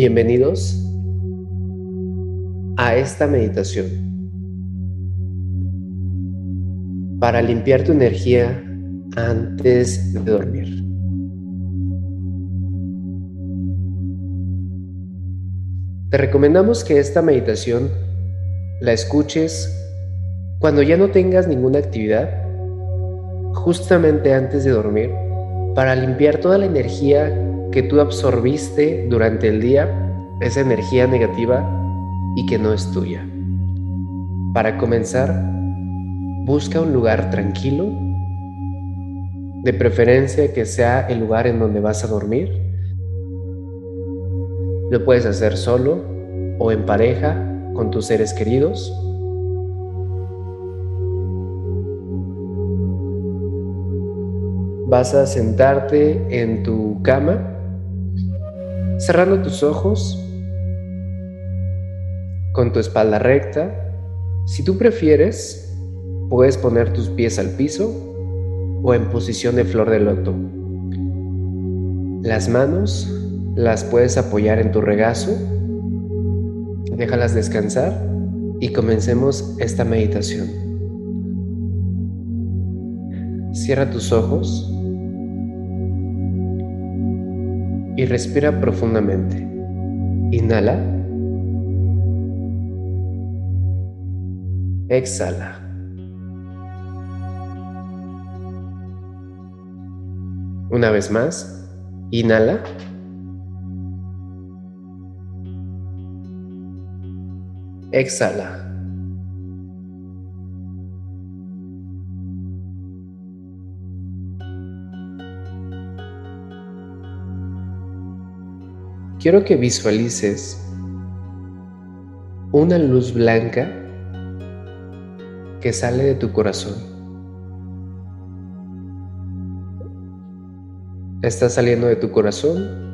Bienvenidos a esta meditación para limpiar tu energía antes de dormir. Te recomendamos que esta meditación la escuches cuando ya no tengas ninguna actividad, justamente antes de dormir, para limpiar toda la energía que tú absorbiste durante el día, esa energía negativa y que no es tuya. Para comenzar, busca un lugar tranquilo, de preferencia que sea el lugar en donde vas a dormir. Lo puedes hacer solo o en pareja con tus seres queridos. Vas a sentarte en tu cama cerrando tus ojos con tu espalda recta. Si tú prefieres, puedes poner tus pies al piso o en posición de flor de loto. Las manos las puedes apoyar en tu regazo. Déjalas descansar y comencemos esta meditación. Cierra tus ojos y respira profundamente. Inhala. Exhala. Una vez más. Inhala. Exhala. Quiero que visualices una luz blanca que sale de tu corazón. Está saliendo de tu corazón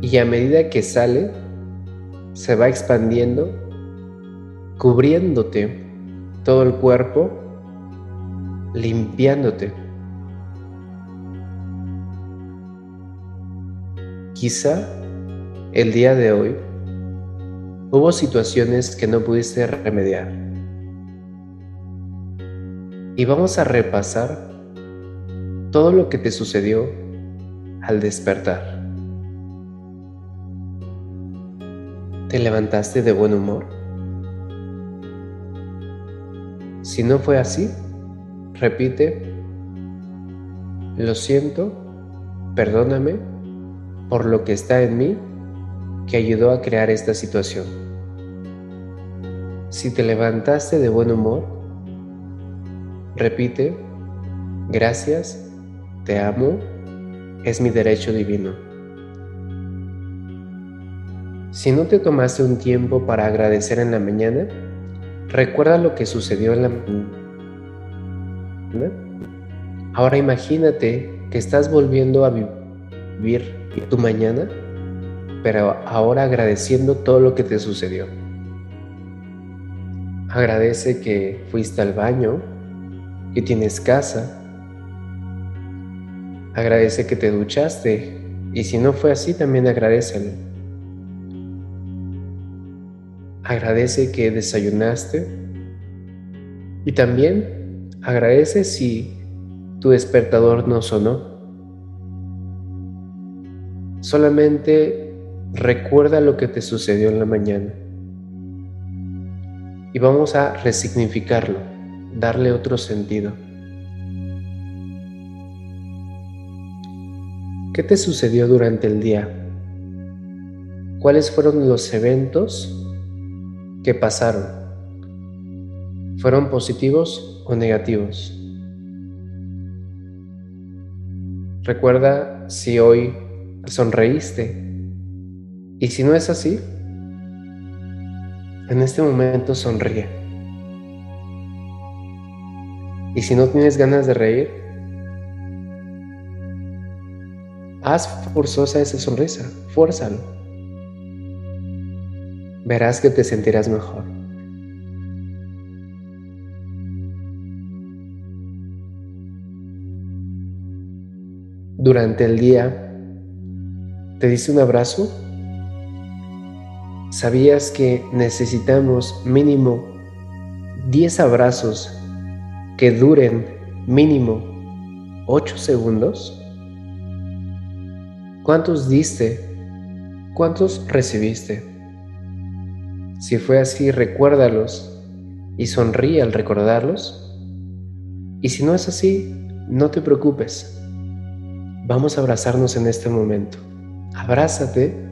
y a medida que sale, se va expandiendo, cubriéndote todo el cuerpo, limpiándote. Quizá el día de hoy hubo situaciones que no pudiste remediar. Y vamos a repasar todo lo que te sucedió al despertar. ¿Te levantaste de buen humor? Si no fue así, repite, lo siento, perdóname por lo que está en mí que ayudó a crear esta situación. Si te levantaste de buen humor, repite, gracias, te amo, es mi derecho divino. Si no te tomaste un tiempo para agradecer en la mañana, recuerda lo que sucedió en la mañana. Ahora imagínate que estás volviendo a vivir tu mañana, pero ahora agradeciendo todo lo que te sucedió. Agradece que fuiste al baño, que tienes casa. Agradece que te duchaste y si no fue así, también agradecelo. Agradece que desayunaste y también agradece si tu despertador no sonó. Solamente recuerda lo que te sucedió en la mañana. Y vamos a resignificarlo, darle otro sentido. ¿Qué te sucedió durante el día? ¿Cuáles fueron los eventos que pasaron? ¿Fueron positivos o negativos? Recuerda si hoy sonreíste. Y si no es así, en este momento sonríe. Y si no tienes ganas de reír, haz forzosa esa sonrisa, fuérzalo. Verás que te sentirás mejor. Durante el día, ¿Te diste un abrazo? ¿Sabías que necesitamos mínimo 10 abrazos que duren mínimo 8 segundos? ¿Cuántos diste? ¿Cuántos recibiste? Si fue así, recuérdalos y sonríe al recordarlos. Y si no es así, no te preocupes. Vamos a abrazarnos en este momento. Abrázate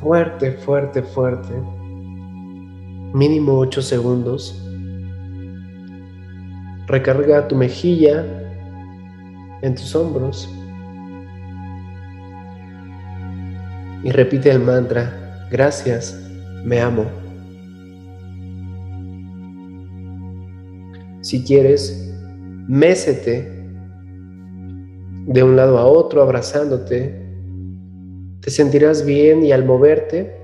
fuerte, fuerte, fuerte. Mínimo 8 segundos. Recarga tu mejilla en tus hombros. Y repite el mantra, gracias, me amo. Si quieres, mésete de un lado a otro abrazándote te sentirás bien y al moverte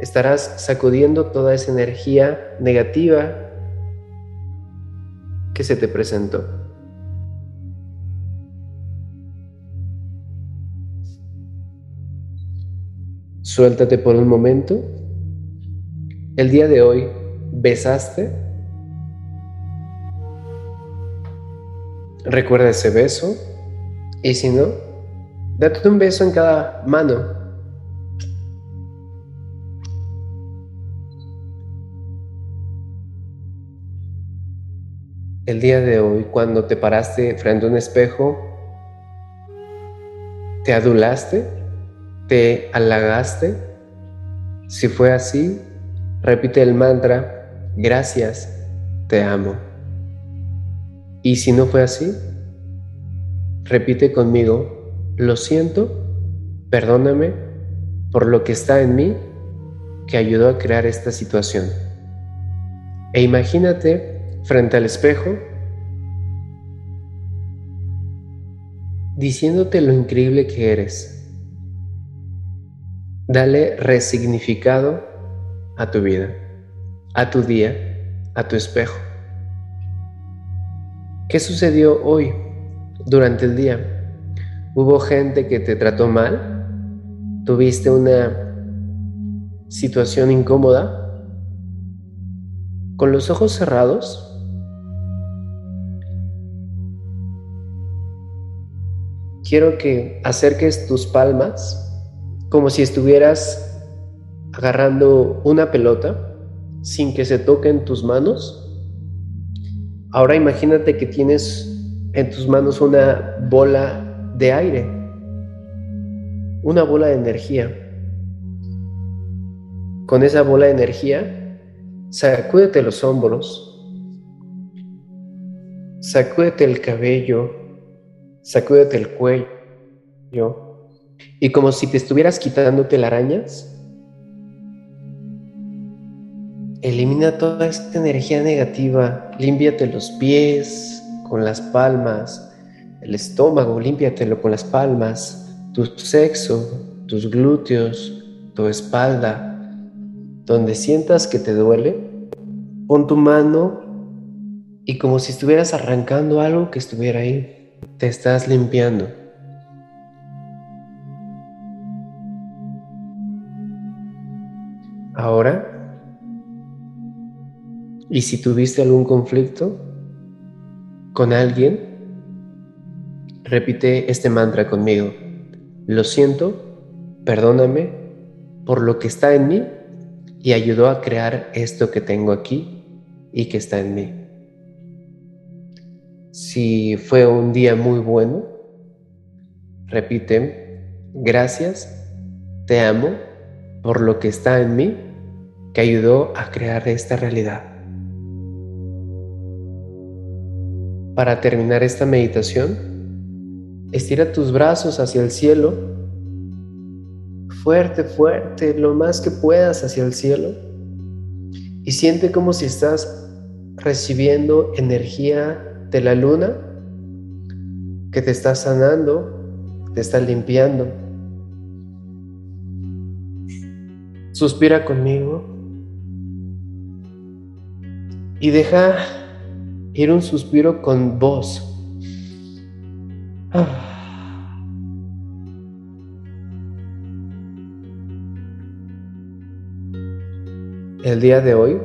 estarás sacudiendo toda esa energía negativa que se te presentó. Suéltate por un momento. El día de hoy besaste. Recuerda ese beso. Y si no, Date un beso en cada mano. El día de hoy, cuando te paraste frente a un espejo, te adulaste, te halagaste. Si fue así, repite el mantra, gracias, te amo. Y si no fue así, repite conmigo, lo siento, perdóname por lo que está en mí que ayudó a crear esta situación. E imagínate frente al espejo diciéndote lo increíble que eres. Dale resignificado a tu vida, a tu día, a tu espejo. ¿Qué sucedió hoy durante el día? ¿Hubo gente que te trató mal? ¿Tuviste una situación incómoda? Con los ojos cerrados, quiero que acerques tus palmas como si estuvieras agarrando una pelota sin que se toquen tus manos. Ahora imagínate que tienes en tus manos una bola de aire, una bola de energía. Con esa bola de energía, sacúdete los hombros, sacúdete el cabello, sacúdete el cuello, y como si te estuvieras quitando telarañas, elimina toda esta energía negativa, límpiate los pies con las palmas, el estómago, límpiatelo con las palmas, tu sexo, tus glúteos, tu espalda, donde sientas que te duele, pon tu mano y como si estuvieras arrancando algo que estuviera ahí, te estás limpiando. Ahora, y si tuviste algún conflicto con alguien, Repite este mantra conmigo. Lo siento, perdóname por lo que está en mí y ayudó a crear esto que tengo aquí y que está en mí. Si fue un día muy bueno, repite, gracias, te amo por lo que está en mí que ayudó a crear esta realidad. Para terminar esta meditación, Estira tus brazos hacia el cielo, fuerte, fuerte, lo más que puedas hacia el cielo. Y siente como si estás recibiendo energía de la luna que te está sanando, te está limpiando. Suspira conmigo y deja y un suspiro con voz. Ah. El día de hoy,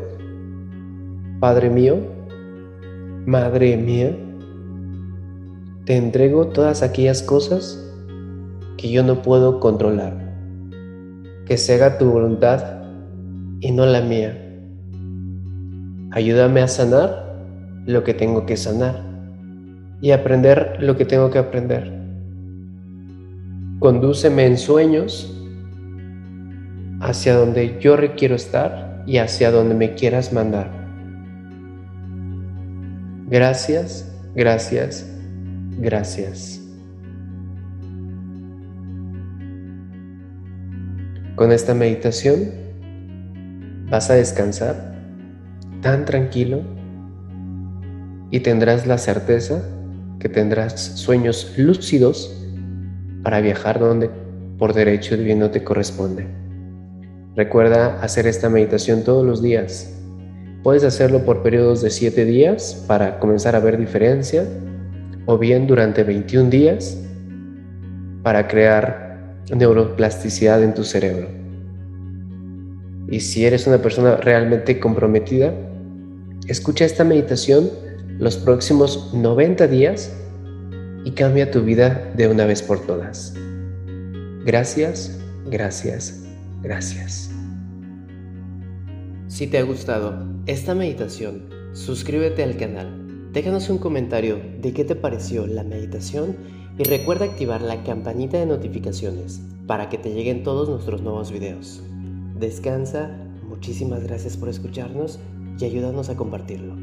Padre mío, Madre mía, te entrego todas aquellas cosas que yo no puedo controlar. Que se haga tu voluntad y no la mía. Ayúdame a sanar lo que tengo que sanar y aprender lo que tengo que aprender. Condúceme en sueños hacia donde yo requiero estar y hacia donde me quieras mandar. Gracias, gracias, gracias. Con esta meditación vas a descansar tan tranquilo y tendrás la certeza que tendrás sueños lúcidos para viajar donde por derecho divino te corresponde. Recuerda hacer esta meditación todos los días. Puedes hacerlo por periodos de 7 días para comenzar a ver diferencia o bien durante 21 días para crear neuroplasticidad en tu cerebro. Y si eres una persona realmente comprometida, escucha esta meditación los próximos 90 días y cambia tu vida de una vez por todas. Gracias, gracias, gracias. Si te ha gustado esta meditación, suscríbete al canal, déjanos un comentario de qué te pareció la meditación y recuerda activar la campanita de notificaciones para que te lleguen todos nuestros nuevos videos. Descansa, muchísimas gracias por escucharnos y ayúdanos a compartirlo.